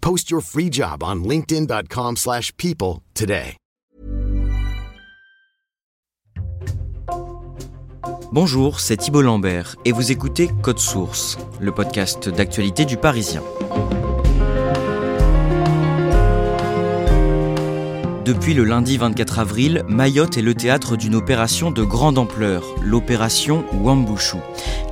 Post your free job on linkedin.com/people slash people today. Bonjour, c'est Thibault Lambert et vous écoutez Code Source, le podcast d'actualité du Parisien. Depuis le lundi 24 avril, Mayotte est le théâtre d'une opération de grande ampleur, l'opération Wambushu.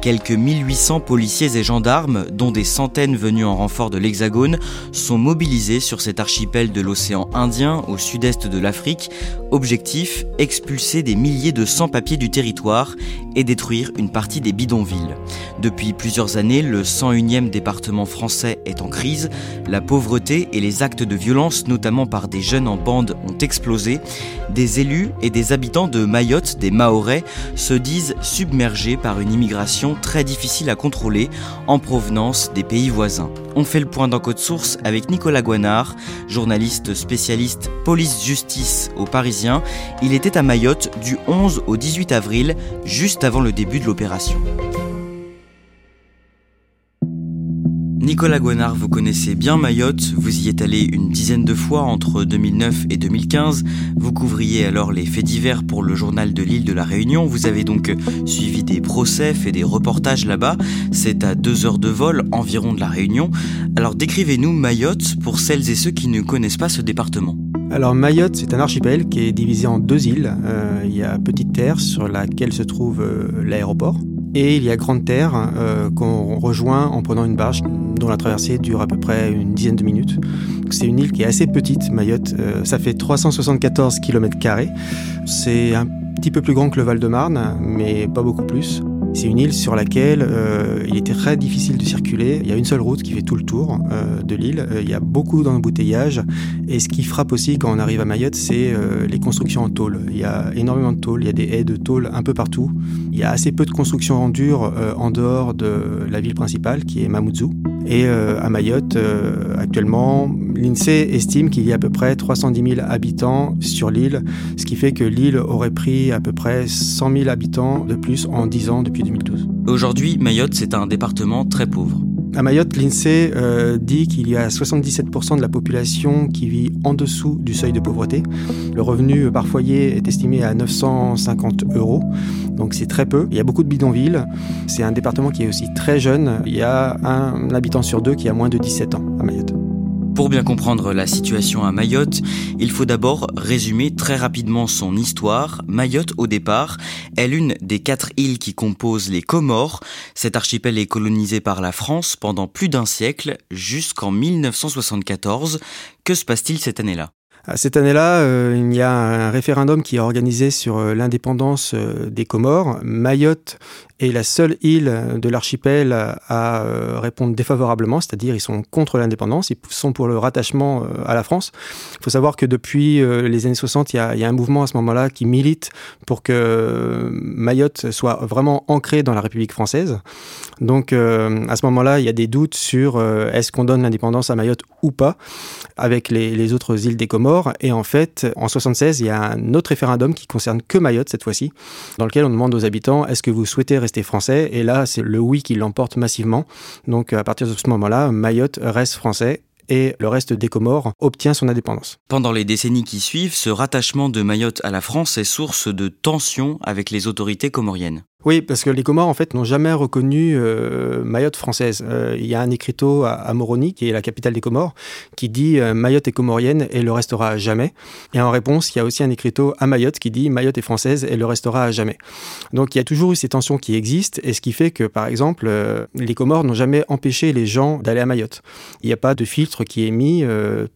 Quelques 1800 policiers et gendarmes, dont des centaines venus en renfort de l'Hexagone, sont mobilisés sur cet archipel de l'océan Indien au sud-est de l'Afrique. Objectif, expulser des milliers de sans-papiers du territoire et détruire une partie des bidonvilles. Depuis plusieurs années, le 101e département français est en crise. La pauvreté et les actes de violence, notamment par des jeunes en bande, ont explosé. Des élus et des habitants de Mayotte, des Mahorais, se disent submergés par une immigration très difficile à contrôler en provenance des pays voisins. On fait le point dans Code Source avec Nicolas Guanard, journaliste spécialiste police-justice au Parisien. Il était à Mayotte du 11 au 18 avril, juste avant le début de l'opération. Nicolas Guenard, vous connaissez bien Mayotte, vous y êtes allé une dizaine de fois entre 2009 et 2015, vous couvriez alors les faits divers pour le journal de l'île de la Réunion, vous avez donc suivi des procès, fait des reportages là-bas, c'est à deux heures de vol environ de la Réunion. Alors décrivez-nous Mayotte pour celles et ceux qui ne connaissent pas ce département. Alors Mayotte, c'est un archipel qui est divisé en deux îles. Euh, il y a Petite Terre sur laquelle se trouve euh, l'aéroport. Et il y a Grande Terre euh, qu'on rejoint en prenant une barge dont la traversée dure à peu près une dizaine de minutes. C'est une île qui est assez petite, Mayotte. Euh, ça fait 374 km. C'est un petit peu plus grand que le Val-de-Marne, mais pas beaucoup plus. C'est une île sur laquelle euh, il était très difficile de circuler. Il y a une seule route qui fait tout le tour euh, de l'île. Euh, il y a beaucoup d'embouteillages. Et ce qui frappe aussi quand on arrive à Mayotte, c'est les constructions en tôle. Il y a énormément de tôle. Il y a des haies de tôle un peu partout. Il y a assez peu de constructions en dur en dehors de la ville principale qui est Mamoudzou. Et euh, à Mayotte, actuellement, l'INSEE estime qu'il y a à peu près 310 000 habitants sur l'île, ce qui fait que l'île aurait pris à peu près 100 000 habitants de plus en 10 ans depuis 2012. Aujourd'hui, Mayotte, c'est un département très pauvre. À Mayotte, l'INSEE euh, dit qu'il y a 77% de la population qui vit en dessous du seuil de pauvreté. Le revenu par foyer est estimé à 950 euros, donc c'est très peu. Il y a beaucoup de bidonvilles. C'est un département qui est aussi très jeune. Il y a un habitant sur deux qui a moins de 17 ans à Mayotte. Pour bien comprendre la situation à Mayotte, il faut d'abord résumer très rapidement son histoire. Mayotte, au départ, est l'une des quatre îles qui composent les Comores. Cet archipel est colonisé par la France pendant plus d'un siècle, jusqu'en 1974. Que se passe-t-il cette année-là? Cette année-là, euh, il y a un référendum qui est organisé sur euh, l'indépendance euh, des Comores. Mayotte est la seule île de l'archipel à répondre défavorablement, c'est-à-dire ils sont contre l'indépendance, ils sont pour le rattachement à la France. Il faut savoir que depuis les années 60, il y, a, un mouvement à ce moment-là qui milite pour que Mayotte soit vraiment ancré dans la République française. Donc à ce moment-là, il y a des doutes sur est-ce qu'on donne l'indépendance à Mayotte ou pas avec les, autres îles des Comores. Et en fait, en 76, il y a un autre référendum qui concerne que Mayotte cette fois-ci, dans lequel on demande aux habitants est-ce que vous souhaitez rester français? Et là, c'est le oui qui l'emporte massivement. Donc à partir de ce moment-là, Mayotte reste français et le reste des Comores obtient son indépendance. Pendant les décennies qui suivent, ce rattachement de Mayotte à la France est source de tensions avec les autorités comoriennes. Oui, parce que les Comores, en fait, n'ont jamais reconnu euh, Mayotte française. Euh, il y a un écriteau à, Moroni, qui est la capitale des Comores, qui dit euh, Mayotte est comorienne et le restera à jamais. Et en réponse, il y a aussi un écriteau à Mayotte qui dit Mayotte est française et le restera à jamais. Donc il y a toujours eu ces tensions qui existent, et ce qui fait que, par exemple, les Comores n'ont jamais empêché les gens d'aller à Mayotte. Il n'y a pas de filtre qui est mis,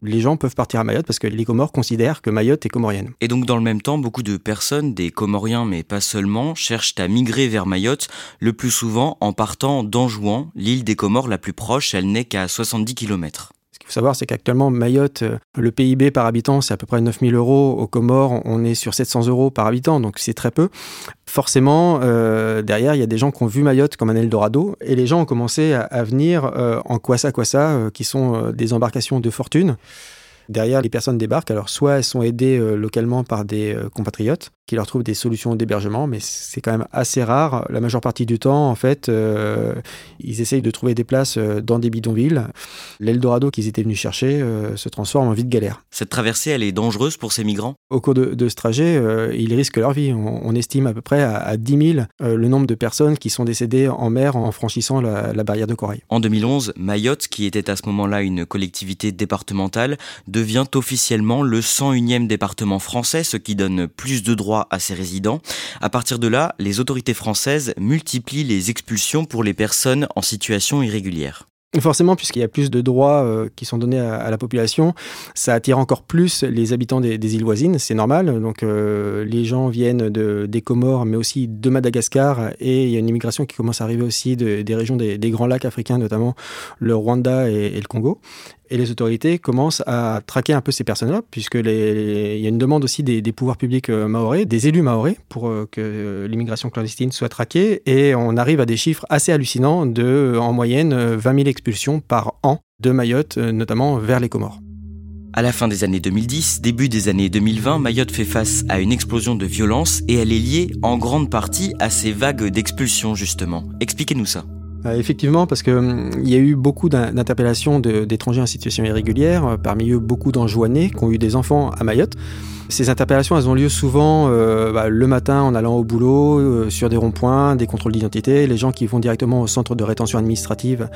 les gens peuvent partir à Mayotte parce que les Comores considèrent que Mayotte est comorienne. Et donc dans le même temps, beaucoup de personnes, des Comoriens mais pas seulement, cherchent à migrer vers Mayotte, le plus souvent en partant d'Anjouan, l'île des Comores la plus proche, elle n'est qu'à 70 km. Faut savoir, c'est qu'actuellement, Mayotte, euh, le PIB par habitant, c'est à peu près 9000 euros. Aux Comores, on est sur 700 euros par habitant, donc c'est très peu. Forcément, euh, derrière, il y a des gens qui ont vu Mayotte comme un Eldorado, et les gens ont commencé à, venir euh, en Kwasa Kwasa, qui sont des embarcations de fortune. Derrière, les personnes débarquent. Alors, soit elles sont aidées localement par des compatriotes, qui leur trouvent des solutions d'hébergement, mais c'est quand même assez rare. La majeure partie du temps, en fait, euh, ils essayent de trouver des places euh, dans des bidonvilles. L'Eldorado qu'ils étaient venus chercher euh, se transforme en vide galère. Cette traversée, elle est dangereuse pour ces migrants? Au cours de, ce trajet, ils risquent leur vie. On, estime à peu près à, 10 000 le nombre de personnes qui sont décédées en mer en franchissant la, la barrière de corail. En 2011, Mayotte, qui était à ce moment-là une collectivité départementale, devient officiellement le 101e département français, ce qui donne plus de droits à ses résidents. À partir de là, les autorités françaises multiplient les expulsions pour les personnes en situation irrégulière. Forcément, puisqu'il y a plus de droits euh, qui sont donnés à, la population, ça attire encore plus les habitants des, îles voisines, c'est normal. Donc euh, les gens viennent de, des Comores, mais aussi de Madagascar, et il y a une immigration qui commence à arriver aussi des régions des, Grands Lacs africains, notamment le Rwanda et le Congo. Et les autorités commencent à traquer un peu ces personnes-là, puisque il y a une demande aussi des, pouvoirs publics euh, maorais, des élus maorais, pour euh, que euh, l'immigration clandestine soit traquée. Et on arrive à des chiffres assez hallucinants de, en moyenne, 20 000 expulsions par an de Mayotte, notamment vers les Comores. À la fin des années 2010, début des années 2020, Mayotte fait face à une explosion de violence et elle est liée en grande partie à ces vagues d'expulsions justement. Expliquez-nous ça. Euh, effectivement, parce qu'il hum, y a eu beaucoup d'interpellations d'étrangers en situation irrégulière, euh, parmi eux beaucoup d'enjoignés qui ont eu des enfants à Mayotte. Ces interpellations, elles ont lieu souvent euh, bah, le matin en allant au boulot, sur des ronds-points, des contrôles d'identité, les gens qui vont directement au centre de rétention administrative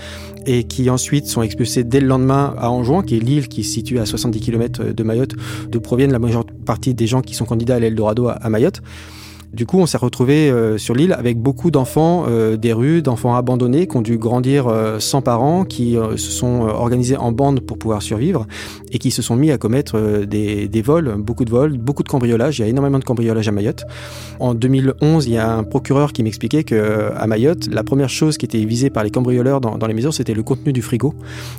et qui ensuite sont expulsés dès le lendemain à Anjouan, qui est l'île qui se situe à 70 km de Mayotte, d'où proviennent la majeure partie des gens qui sont candidats à l'Eldorado à Mayotte. Du coup, on s'est retrouvé euh, sur l'île avec beaucoup d'enfants euh, des rues, d'enfants abandonnés qui ont dû grandir euh, sans parents, qui se sont organisés en bande pour pouvoir survivre et qui se sont mis à commettre des, vols, beaucoup de vols, beaucoup de cambriolages. Il y a énormément de cambriolages à Mayotte. En 2011, il y a un procureur qui m'expliquait que à Mayotte, la première chose qui était visée par les cambrioleurs dans, les maisons, c'était le contenu du frigo.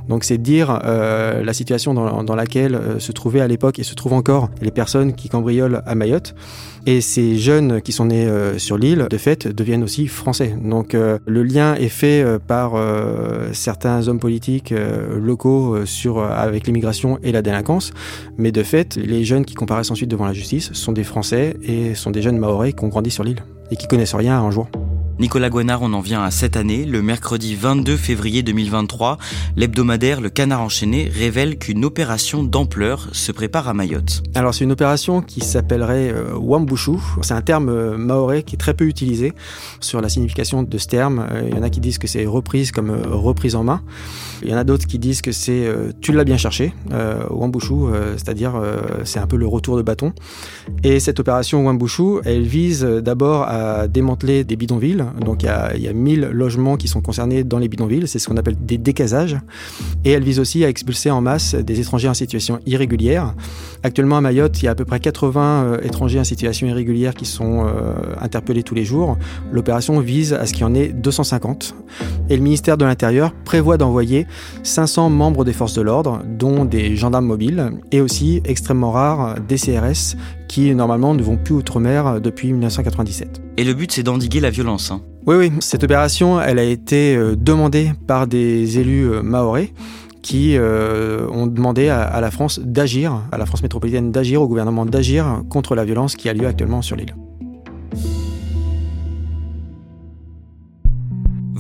Donc, c'est dire la situation dans, dans laquelle se trouvaient à l'époque et se trouvent encore les personnes qui cambriolent à Mayotte. Et ces jeunes qui sont nés euh, sur l'île, de fait, deviennent aussi français. Donc euh, le lien est fait euh, par certains hommes politiques locaux sur, avec l'immigration et la délinquance. Mais de fait, les jeunes qui comparaissent ensuite devant la justice sont des Français et sont des jeunes Maoris qui ont grandi sur l'île et qui connaissent rien un jour. Nicolas Guanard, on en vient à cette année. Le mercredi 22 février 2023, l'hebdomadaire Le Canard Enchaîné révèle qu'une opération d'ampleur se prépare à Mayotte. Alors c'est une opération qui s'appellerait euh, Wambushu. C'est un terme euh, maoré qui est très peu utilisé sur la signification de ce terme. Euh, il y en a qui disent que c'est reprise comme reprise en main. Il y en a d'autres qui disent que c'est tu l'as bien cherché, Wambushu, c'est-à-dire c'est un peu le retour de bâton. Et cette opération Wambushu, elle vise d'abord à démanteler des bidonvilles donc il y a, il 1000 logements qui sont concernés dans les bidonvilles, c'est ce qu'on appelle des décasages. Et elle vise aussi à expulser en masse des étrangers en situation irrégulière. Actuellement à Mayotte, il y a à peu près 80 euh, étrangers en situation irrégulière qui sont euh, interpellés tous les jours. L'opération vise à ce qu'il y en ait 250. Et le ministère de l'Intérieur prévoit d'envoyer 500 membres des forces de l'ordre, dont des gendarmes mobiles, et aussi extrêmement rares des CRS qui normalement ne vont plus outre-mer depuis 1997. Et le but c'est d'endiguer la violence. Hein. Oui, oui, cette opération, elle a été euh, demandée par des élus euh, maorais qui euh, ont demandé à, la France d'agir, à la France métropolitaine d'agir, au gouvernement d'agir contre la violence qui a lieu actuellement sur l'île.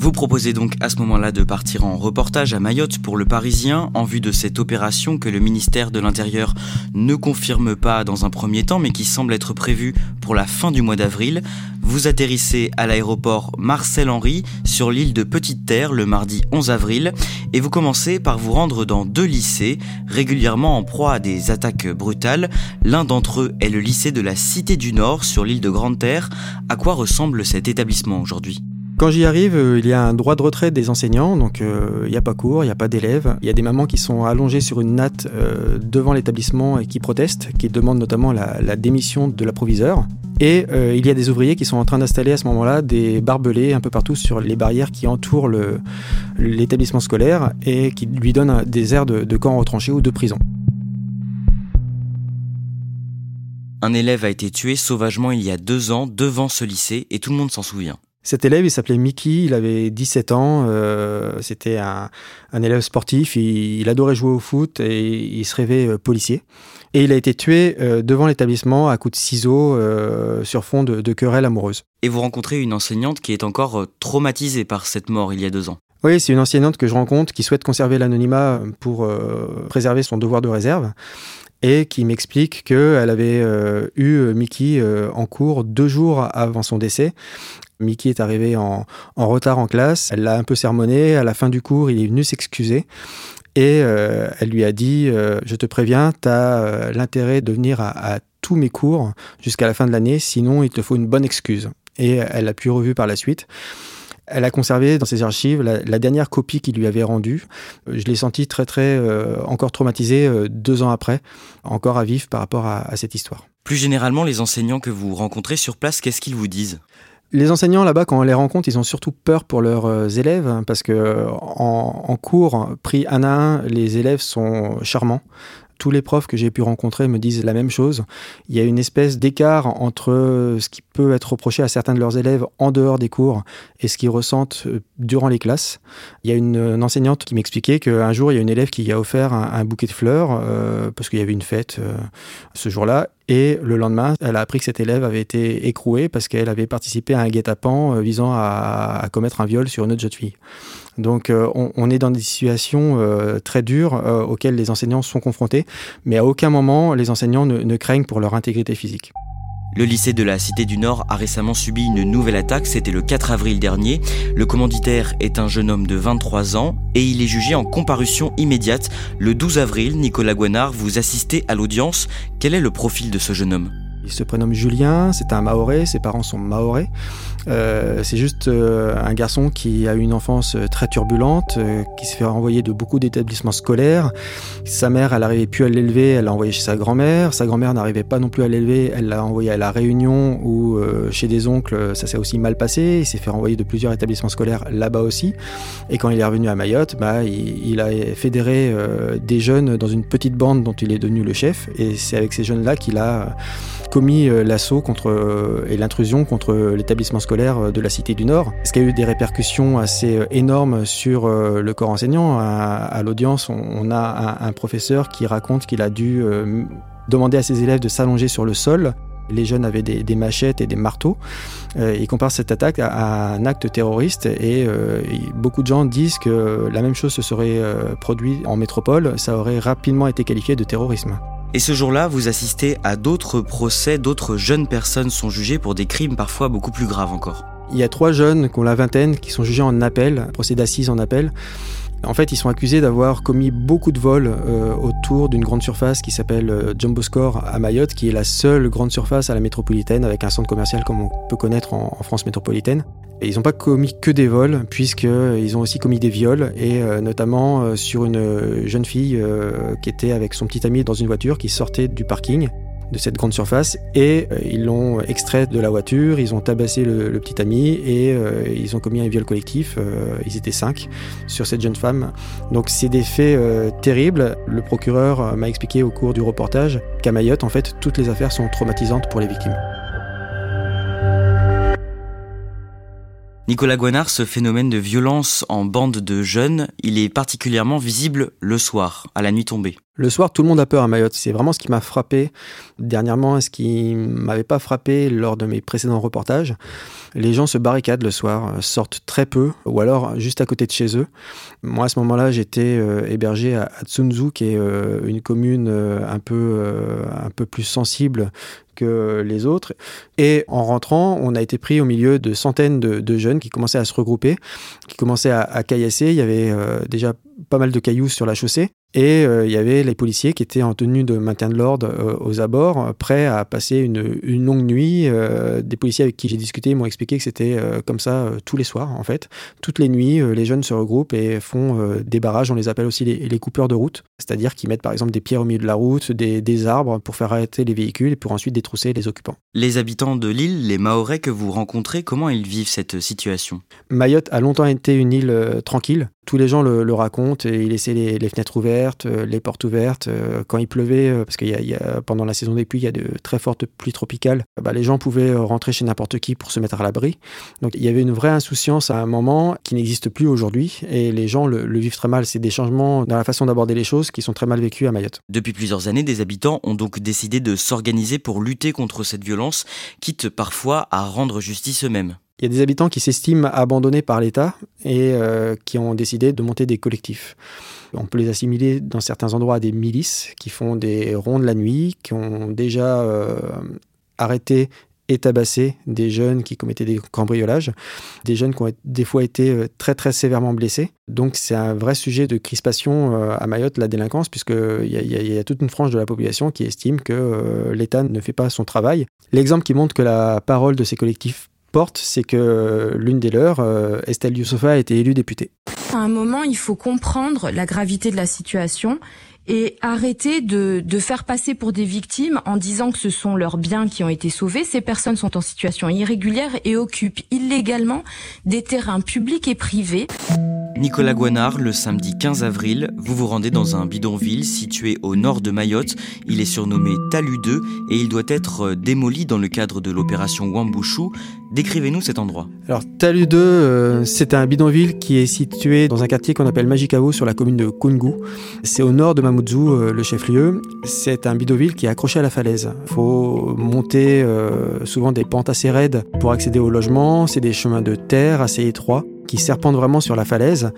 Vous proposez donc à ce moment-là de partir en reportage à Mayotte pour le Parisien en vue de cette opération que le ministère de l'Intérieur ne confirme pas dans un premier temps mais qui semble être prévue pour la fin du mois d'avril. Vous atterrissez à l'aéroport Marcel Henry sur l'île de Petite Terre le mardi 11 avril et vous commencez par vous rendre dans deux lycées régulièrement en proie à des attaques brutales. L'un d'entre eux est le lycée de la Cité du Nord sur l'île de Grande Terre. À quoi ressemble cet établissement aujourd'hui? Quand j'y arrive, euh, il y a un droit de retrait des enseignants, donc euh, il n'y a pas cours, il n'y a pas d'élèves. Il y a des mamans qui sont allongées sur une natte euh, devant l'établissement et qui protestent, qui demandent notamment la, démission de la proviseure. Et il y a des ouvriers qui sont en train d'installer à ce moment-là des barbelés un peu partout sur les barrières qui entourent l'établissement scolaire et qui lui donnent des airs de camp retranché ou de prison. Un élève a été tué sauvagement il y a deux ans devant ce lycée et tout le monde s'en souvient. Cet élève, il s'appelait Mickey, il avait 17 ans, euh, c'était un, élève sportif, il, adorait jouer au foot et il se rêvait euh, policier. Et il a été tué euh, devant l'établissement à coups de ciseaux sur fond de, de querelles amoureuses. Et vous rencontrez une enseignante qui est encore traumatisée par cette mort il y a deux ans. Oui, c'est une enseignante que je rencontre qui souhaite conserver l'anonymat pour préserver son devoir de réserve et qui m'explique qu'elle avait eu Mickey en cours deux jours avant son décès Mickey est arrivé en, retard en classe, elle l'a un peu sermonné, à la fin du cours, il est venu s'excuser. Et euh, elle lui a dit, euh, je te préviens, tu as euh, l'intérêt de venir à, tous mes cours jusqu'à la fin de l'année, sinon il te faut une bonne excuse. Et elle a pu revu par la suite. Elle a conservé dans ses archives la, dernière copie qu'il lui avait rendue. Je l'ai senti très très encore traumatisé deux ans après, encore à vif par rapport à cette histoire. Plus généralement, les enseignants que vous rencontrez sur place, qu'est-ce qu'ils vous disent? Les enseignants là-bas, quand on les rencontre, ils ont surtout peur pour leurs euh, élèves hein, parce que en, cours, pris un à un, les élèves sont charmants. Tous les profs que j'ai pu rencontrer me disent la même chose. Il y a une espèce d'écart entre ce qui peut être reproché à certains de leurs élèves en dehors des cours et ce qu'ils ressentent euh, durant les classes. Il y a une, enseignante qui m'expliquait qu'un jour, il y a une élève qui a offert un, bouquet de fleurs euh, parce qu'il y avait une fête ce jour-là et le lendemain, elle a appris que cet élève avait été écroué parce qu'elle avait participé à un guet-apens euh, visant à, commettre un viol sur une autre jeune fille. Donc euh, on, est dans des situations euh, très dures auxquelles les enseignants sont confrontés, mais à aucun moment les enseignants ne craignent pour leur intégrité physique. Le lycée de la Cité du Nord a récemment subi une nouvelle attaque, c'était le 4 avril dernier. Le commanditaire est un jeune homme de 23 ans et il est jugé en comparution immédiate. Le 12 avril, Nicolas Guenard, vous assistez à l'audience. Quel est le profil de ce jeune homme? Il se prénomme Julien, c'est un Maoré, ses parents sont Maorés. Euh, c'est juste euh, un garçon qui a eu une enfance euh, très turbulente, qui s'est fait renvoyer de beaucoup d'établissements scolaires. Sa mère, elle n'arrivait plus à l'élever, elle l'a envoyé chez sa grand-mère. Sa grand-mère n'arrivait pas non plus à l'élever, elle l'a envoyé à la Réunion ou chez des oncles, ça s'est aussi mal passé. Il s'est fait renvoyer de plusieurs établissements scolaires là-bas aussi. Et quand il est revenu à Mayotte, bah, il, il a fédéré des jeunes dans une petite bande dont il est devenu le chef. Et c'est avec ces jeunes-là qu'il a commis euh, l'assaut contre euh, et l'intrusion contre l'établissement scolaire euh, de la Cité du Nord. Ce qui a eu des répercussions assez énormes sur le corps enseignant. À, l'audience, on, a un, professeur qui raconte qu'il a dû demander à ses élèves de s'allonger sur le sol. Les jeunes avaient des, machettes et des marteaux. il compare cette attaque à, un acte terroriste et beaucoup de gens disent que la même chose se serait produite en métropole. Ça aurait rapidement été qualifié de terrorisme. Et ce jour-là, vous assistez à d'autres procès, d'autres jeunes personnes sont jugées pour des crimes parfois beaucoup plus graves encore. Il y a trois jeunes qui ont la vingtaine qui sont jugés en appel, procès d'assises en appel. En fait, ils sont accusés d'avoir commis beaucoup de vols euh, autour d'une grande surface qui s'appelle euh, Jumbo Score à Mayotte, qui est la seule grande surface à la métropolitaine avec un centre commercial comme on peut connaître en, France métropolitaine. Et ils n'ont pas commis que des vols, puisqu'ils ont aussi commis des viols, et euh, notamment sur une jeune fille qui était avec son petit ami dans une voiture qui sortait du parking de cette grande surface et euh, ils l'ont extrait de la voiture, ils ont tabassé le, petit ami et euh, ils ont commis un viol collectif. Euh, ils étaient cinq sur cette jeune femme. Donc c'est des faits terribles. Le procureur m'a expliqué au cours du reportage qu'à Mayotte, en fait, toutes les affaires sont traumatisantes pour les victimes. Nicolas Guanard, ce phénomène de violence en bande de jeunes, il est particulièrement visible le soir, à la nuit tombée. Le soir, tout le monde a peur à Mayotte. C'est vraiment ce qui m'a frappé dernièrement, ce qui m'avait pas frappé lors de mes précédents reportages. Les gens se barricadent le soir, sortent très peu, ou alors juste à côté de chez eux. Moi, à ce moment-là, j'étais euh, hébergé à, Tsunzu, qui est euh, une commune euh, un peu, un peu plus sensible que les autres. Et en rentrant, on a été pris au milieu de centaines de, jeunes qui commençaient à se regrouper, qui commençaient à caillasser. Il y avait déjà pas mal de cailloux sur la chaussée. Et euh, il y avait les policiers qui étaient en tenue de maintien de l'ordre euh, aux abords, prêts à passer une, une longue nuit. Euh, des policiers avec qui j'ai discuté m'ont expliqué que c'était comme ça tous les soirs, en fait. Toutes les nuits, les jeunes se regroupent et font des barrages, on les appelle aussi les, les coupeurs de route. C'est-à-dire qu'ils mettent par exemple des pierres au milieu de la route, des, des, arbres pour faire arrêter les véhicules et pour ensuite détrousser les occupants. Les habitants de l'île, les Mahorais que vous rencontrez, comment ils vivent cette situation? Mayotte a longtemps été une île tranquille. Tous les gens le, racontent et ils laissaient les, fenêtres ouvertes, les portes ouvertes. Euh, quand il pleuvait, euh, parce qu'il y, pendant la saison des pluies, il y a de très fortes pluies tropicales, bah, les gens pouvaient euh, rentrer chez n'importe qui pour se mettre à l'abri. Donc il y avait une vraie insouciance à un moment qui n'existe plus aujourd'hui et les gens le vivent très mal. C'est des changements dans la façon d'aborder les choses qui sont très mal vécus à Mayotte. Depuis plusieurs années, des habitants ont donc décidé de s'organiser pour lutter contre cette violence, quitte parfois à rendre justice eux-mêmes. Il y a des habitants qui s'estiment abandonnés par l'État et euh, qui ont décidé de monter des collectifs. On peut les assimiler dans certains endroits à des milices qui font des rondes la nuit, qui ont déjà euh, arrêté et tabassé des jeunes qui commettaient des cambriolages, des jeunes qui ont des fois été euh, très très sévèrement blessés. Donc c'est un vrai sujet de crispation à Mayotte, la délinquance, puisqu'il y, y, y, a toute une frange de la population qui estime que l'État ne fait pas son travail. L'exemple qui montre que la parole de ces collectifs c'est que l'une des leurs, euh, Estelle Youssofa, a été élue députée. À un moment, il faut comprendre la gravité de la situation et arrêter de, faire passer pour des victimes en disant que ce sont leurs biens qui ont été sauvés. Ces personnes sont en situation irrégulière et occupent illégalement des terrains publics et privés. Nicolas Guanard, le samedi 15 avril, vous vous rendez dans un bidonville situé au nord de Mayotte. Il est surnommé Talu 2 et il doit être démoli dans le cadre de l'opération Wambushu. Décrivez-nous cet endroit. Alors Talu 2, euh, c'est un bidonville qui est situé dans un quartier qu'on appelle Majikao sur la commune de Kungu. C'est au nord de Mamoudzou, euh, le chef-lieu. C'est un bidonville qui est accroché à la falaise. Il faut monter euh, souvent des pentes assez raides pour accéder au logement. C'est des chemins de terre assez étroits qui serpentent vraiment sur la falaise.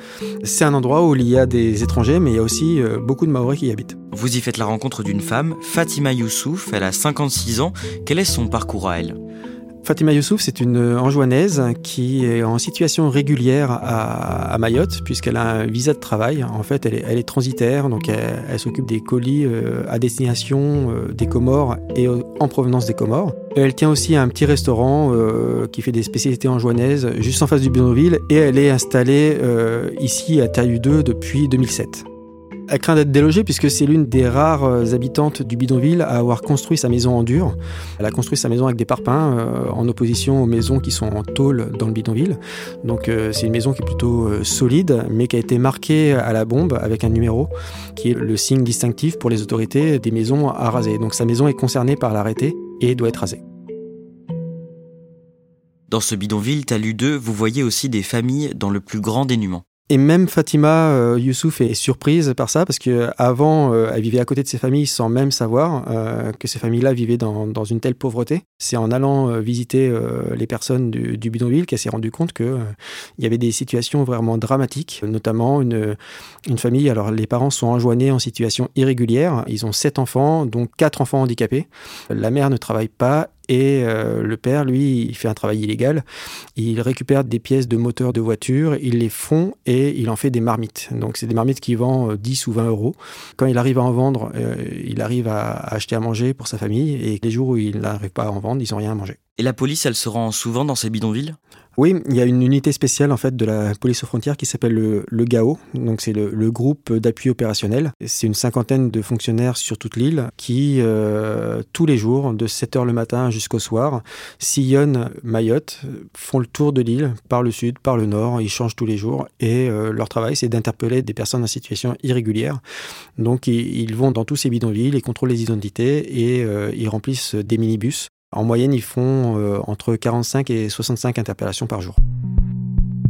C'est un endroit où il y a des étrangers, mais il y a aussi euh, beaucoup de Maoris qui y habitent. Vous y faites la rencontre d'une femme, Fatima Youssouf, elle a 56 ans. Quel est son parcours à elle? Fatima Youssouf, c'est une Anjouanaise qui est en situation régulière à, Mayotte, puisqu'elle a un visa de travail. En fait, elle est, transitaire, donc elle, s'occupe des colis euh, à destination euh, des Comores et en provenance des Comores. Elle tient aussi un petit restaurant euh, qui fait des spécialités anjouanaises juste en face du bidonville et elle est installée ici à Taillu 2 depuis 2007. Elle craint d'être délogée puisque c'est l'une des rares euh, habitantes du bidonville à avoir construit sa maison en dur. Elle a construit sa maison avec des parpaings euh, en opposition aux maisons qui sont en tôle dans le bidonville. Donc euh, c'est une maison qui est plutôt solide mais qui a été marquée à la bombe avec un numéro qui est le signe distinctif pour les autorités des maisons à raser. Donc sa maison est concernée par l'arrêté et doit être rasée. Dans ce bidonville, Talu 2, vous voyez aussi des familles dans le plus grand dénuement. Et même Fatima euh, Youssouf est surprise par ça parce que avant, euh, elle vivait à côté de ses familles sans même savoir euh, que ces familles-là vivaient dans, dans, une telle pauvreté. C'est en allant euh, visiter les personnes du, du bidonville qu'elle s'est rendue compte que il y avait des situations vraiment dramatiques, notamment une, une famille. Alors les parents sont enjoignés en situation irrégulière. Ils ont sept enfants, dont quatre enfants handicapés. La mère ne travaille pas et euh, le père, lui, il fait un travail illégal. Il récupère des pièces de moteurs de voiture, il les fond et il en fait des marmites. Donc c'est des marmites qui vend 10 ou 20 euros. Quand il arrive à en vendre, euh, il arrive à, acheter à manger pour sa famille et les jours où il n'arrive pas à en vendre, ils n'ont rien à manger. Et la police, elle se rend souvent dans ces bidonvilles? Oui, il y a une unité spéciale en fait de la police aux frontières qui s'appelle le, GAO, donc c'est le, groupe d'appui opérationnel. C'est une cinquantaine de fonctionnaires sur toute l'île qui, euh, tous les jours, de 7h le matin jusqu'au soir, sillonnent Mayotte, font le tour de l'île par le sud, par le nord, ils changent tous les jours et euh, leur travail c'est d'interpeller des personnes en situation irrégulière. Donc ils, ils, vont dans tous ces bidonvilles, ils contrôlent les identités et euh, ils remplissent des minibus en moyenne, ils font euh, entre 45 et 65 interpellations par jour.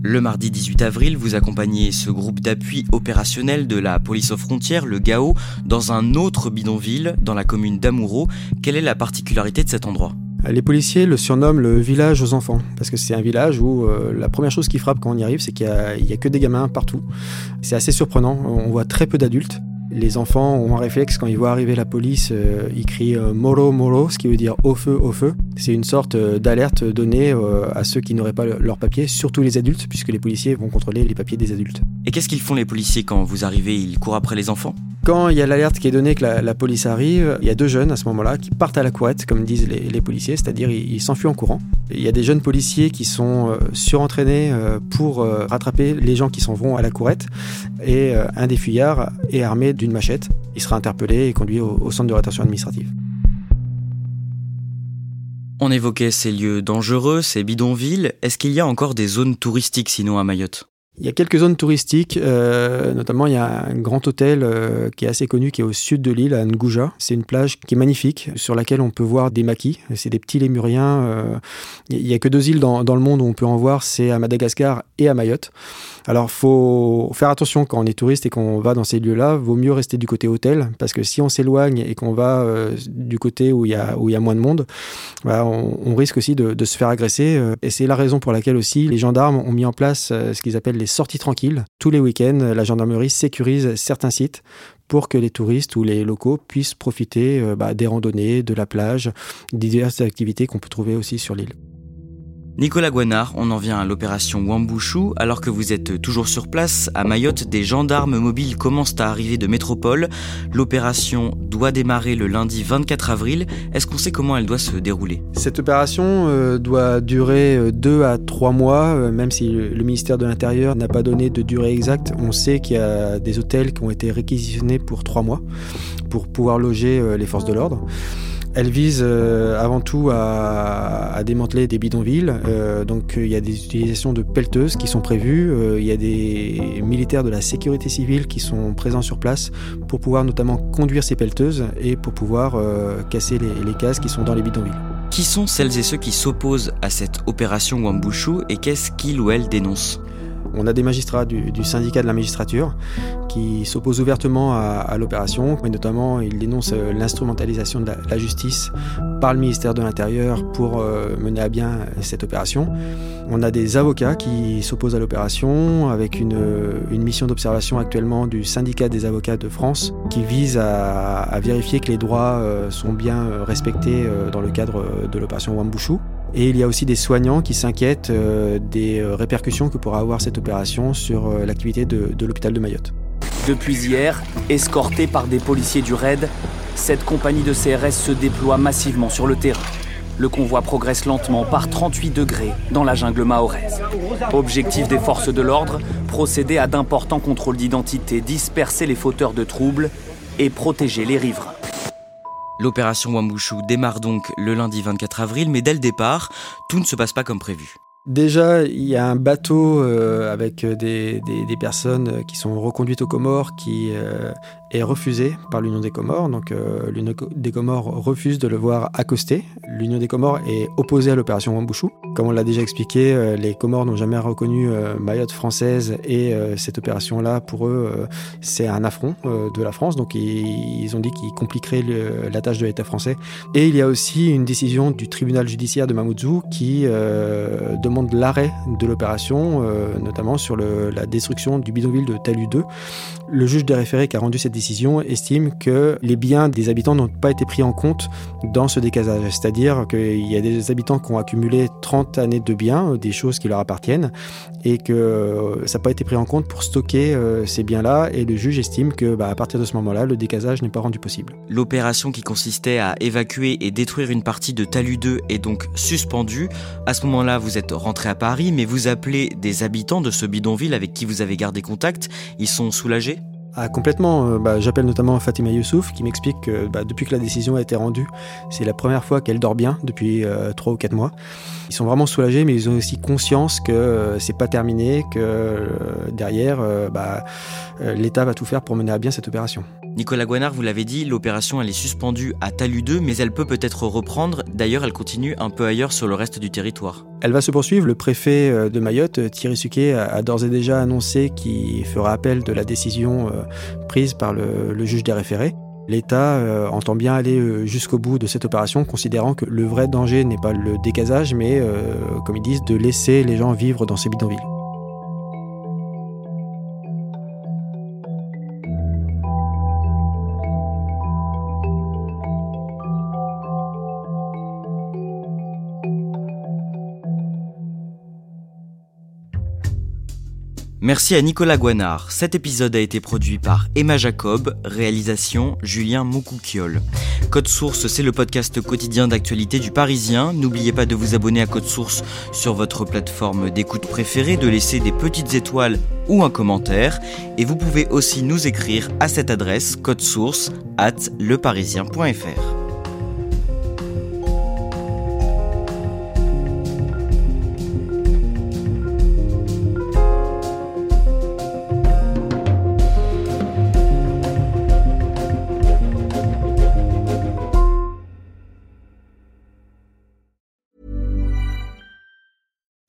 Le mardi 18 avril, vous accompagnez ce groupe d'appui opérationnel de la police aux frontières, le GAO, dans un autre bidonville, dans la commune d'Amoureau. Quelle est la particularité de cet endroit? Les policiers le surnomment le village aux enfants, parce que c'est un village où euh, la première chose qui frappe quand on y arrive, c'est qu'il n'y a, a, que des gamins partout. C'est assez surprenant, on voit très peu d'adultes. Les enfants ont un réflexe quand ils voient arriver la police, euh, ils crient euh, Moro Moro, ce qui veut dire au feu, au feu. C'est une sorte euh, d'alerte donnée à ceux qui n'auraient pas leurs papiers, surtout les adultes, puisque les policiers vont contrôler les papiers des adultes. Et qu'est-ce qu'ils font les policiers quand vous arrivez? Ils courent après les enfants? Quand il y a l'alerte qui est donnée que la, police arrive, il y a deux jeunes à ce moment-là qui partent à la courette, comme disent les, policiers, c'est-à-dire ils s'enfuient en courant. Il y a des jeunes policiers qui sont surentraînés pour rattraper les gens qui s'en vont à la courette, et un des fuyards est armé d'une machette. Il sera interpellé et conduit au, centre de rétention administrative. On évoquait ces lieux dangereux, ces bidonvilles. Est-ce qu'il y a encore des zones touristiques sinon à Mayotte? Il y a quelques zones touristiques, euh, notamment il y a un grand hôtel euh, qui est assez connu, qui est au sud de l'île, à Ngouja. C'est une plage qui est magnifique, sur laquelle on peut voir des maquis. C'est des petits lémuriens. Euh, il n'y a que deux îles dans, dans, le monde où on peut en voir, c'est à Madagascar et à Mayotte. Alors, faut faire attention quand on est touriste et qu'on va dans ces lieux-là. Vaut mieux rester du côté hôtel, parce que si on s'éloigne et qu'on va du côté où il y a moins de monde, bah, on, risque aussi de, se faire agresser. Et c'est la raison pour laquelle aussi les gendarmes ont mis en place ce qu'ils appellent les sorties tranquilles. Tous les week-ends, la gendarmerie sécurise certains sites pour que les touristes ou les locaux puissent profiter euh, bah, des randonnées, de la plage, des diverses activités qu'on peut trouver aussi sur l'île. Nicolas Guanard, on en vient à l'opération Wambushu. Alors que vous êtes toujours sur place, à Mayotte, des gendarmes mobiles commencent à arriver de métropole. L'opération doit démarrer le lundi 24 avril. Est-ce qu'on sait comment elle doit se dérouler? Cette opération euh, doit durer euh, deux à trois mois, euh, même si le ministère de l'Intérieur n'a pas donné de durée exacte. On sait qu'il y a des hôtels qui ont été réquisitionnés pour trois mois pour pouvoir loger les forces de l'ordre. Elle vise euh, avant tout à, démanteler des bidonvilles. Euh, donc il y a des utilisations de pelleteuses qui sont prévues. Euh, il y a des militaires de la sécurité civile qui sont présents sur place pour pouvoir notamment conduire ces pelleteuses et pour pouvoir casser les, les cases qui sont dans les bidonvilles. Qui sont celles et ceux qui s'opposent à cette opération Wambushu et qu'est-ce qu'ils ou elles dénoncent? On a des magistrats du, syndicat de la magistrature qui s'opposent ouvertement à, l'opération, mais notamment ils dénoncent euh, l'instrumentalisation de la, justice par le ministère de l'Intérieur pour euh, mener à bien cette opération. On a des avocats qui s'opposent à l'opération avec une, mission d'observation actuellement du syndicat des avocats de France qui vise à, vérifier que les droits euh, sont bien respectés dans le cadre de l'opération Wambushu. Et il y a aussi des soignants qui s'inquiètent euh, des euh, répercussions que pourra avoir cette opération sur euh, l'activité de, l'hôpital de Mayotte. Depuis hier, escortée par des policiers du RAID, cette compagnie de CRS se déploie massivement sur le terrain. Le convoi progresse lentement par 38 degrés dans la jungle mahoraise. Objectif des forces de l'ordre, procéder à d'importants contrôles d'identité, disperser les fauteurs de troubles et protéger les riverains. L'opération Wambushu démarre donc le lundi 24 avril, mais dès le départ, tout ne se passe pas comme prévu. Déjà, il y a un bateau euh, avec des, personnes qui sont reconduites aux Comores qui euh, est refusé par l'Union des Comores. Donc euh, l'Union des Comores refuse de le voir accoster. L'Union des Comores est opposée à l'opération Wambushu. Comme on l'a déjà expliqué, euh, les Comores n'ont jamais reconnu euh, Mayotte française et cette opération-là, pour eux, c'est un affront de la France. Donc ils, ont dit qu'ils compliqueraient la tâche de l'État français. Et il y a aussi une décision du tribunal judiciaire de Mamoudzou qui demande l'arrêt de l'opération, notamment sur la destruction du bidonville de Talu 2. Le juge des référés qui a rendu cette décision estime que les biens des habitants n'ont pas été pris en compte dans ce décasage. C'est-à-dire qu'il y a des habitants qui ont accumulé 30 années de biens, des choses qui leur appartiennent, et que euh, ça n'a pas été pris en compte pour stocker euh, ces biens-là. Et le juge estime que, bah, à partir de ce moment-là, le décasage n'est pas rendu possible. L'opération qui consistait à évacuer et détruire une partie de Talus 2 est donc suspendue. À ce moment-là, vous êtes rentré à Paris, mais vous appelez des habitants de ce bidonville avec qui vous avez gardé contact. Ils sont soulagés? Ah, complètement. Euh, bah, j'appelle notamment Fatima Youssouf qui m'explique que bah, depuis que la décision a été rendue, c'est la première fois qu'elle dort bien depuis euh, trois ou quatre mois. Ils sont vraiment soulagés, mais ils ont aussi conscience que euh, c'est pas terminé, que derrière, bah, l'État va tout faire pour mener à bien cette opération. Nicolas Guanard, vous l'avez dit, l'opération elle est suspendue à Talus 2, mais elle peut peut-être reprendre. D'ailleurs, elle continue un peu ailleurs sur le reste du territoire. Elle va se poursuivre. Le préfet euh, de Mayotte, Thierry Suquet, a d'ores et déjà annoncé qu'il fera appel de la décision euh, prise par le, juge des référés. L'État euh, entend bien aller jusqu'au bout de cette opération, considérant que le vrai danger n'est pas le décasage, mais, comme ils disent, de laisser les gens vivre dans ces bidonvilles. Merci à Nicolas Guanard. Cet épisode a été produit par Emma Jacob, réalisation Julien Moukoukiol. Code Source, c'est le podcast quotidien d'actualité du Parisien. N'oubliez pas de vous abonner à Code Source sur votre plateforme d'écoute préférée, de laisser des petites étoiles ou un commentaire. Et vous pouvez aussi nous écrire à cette adresse code source at leparisien.fr.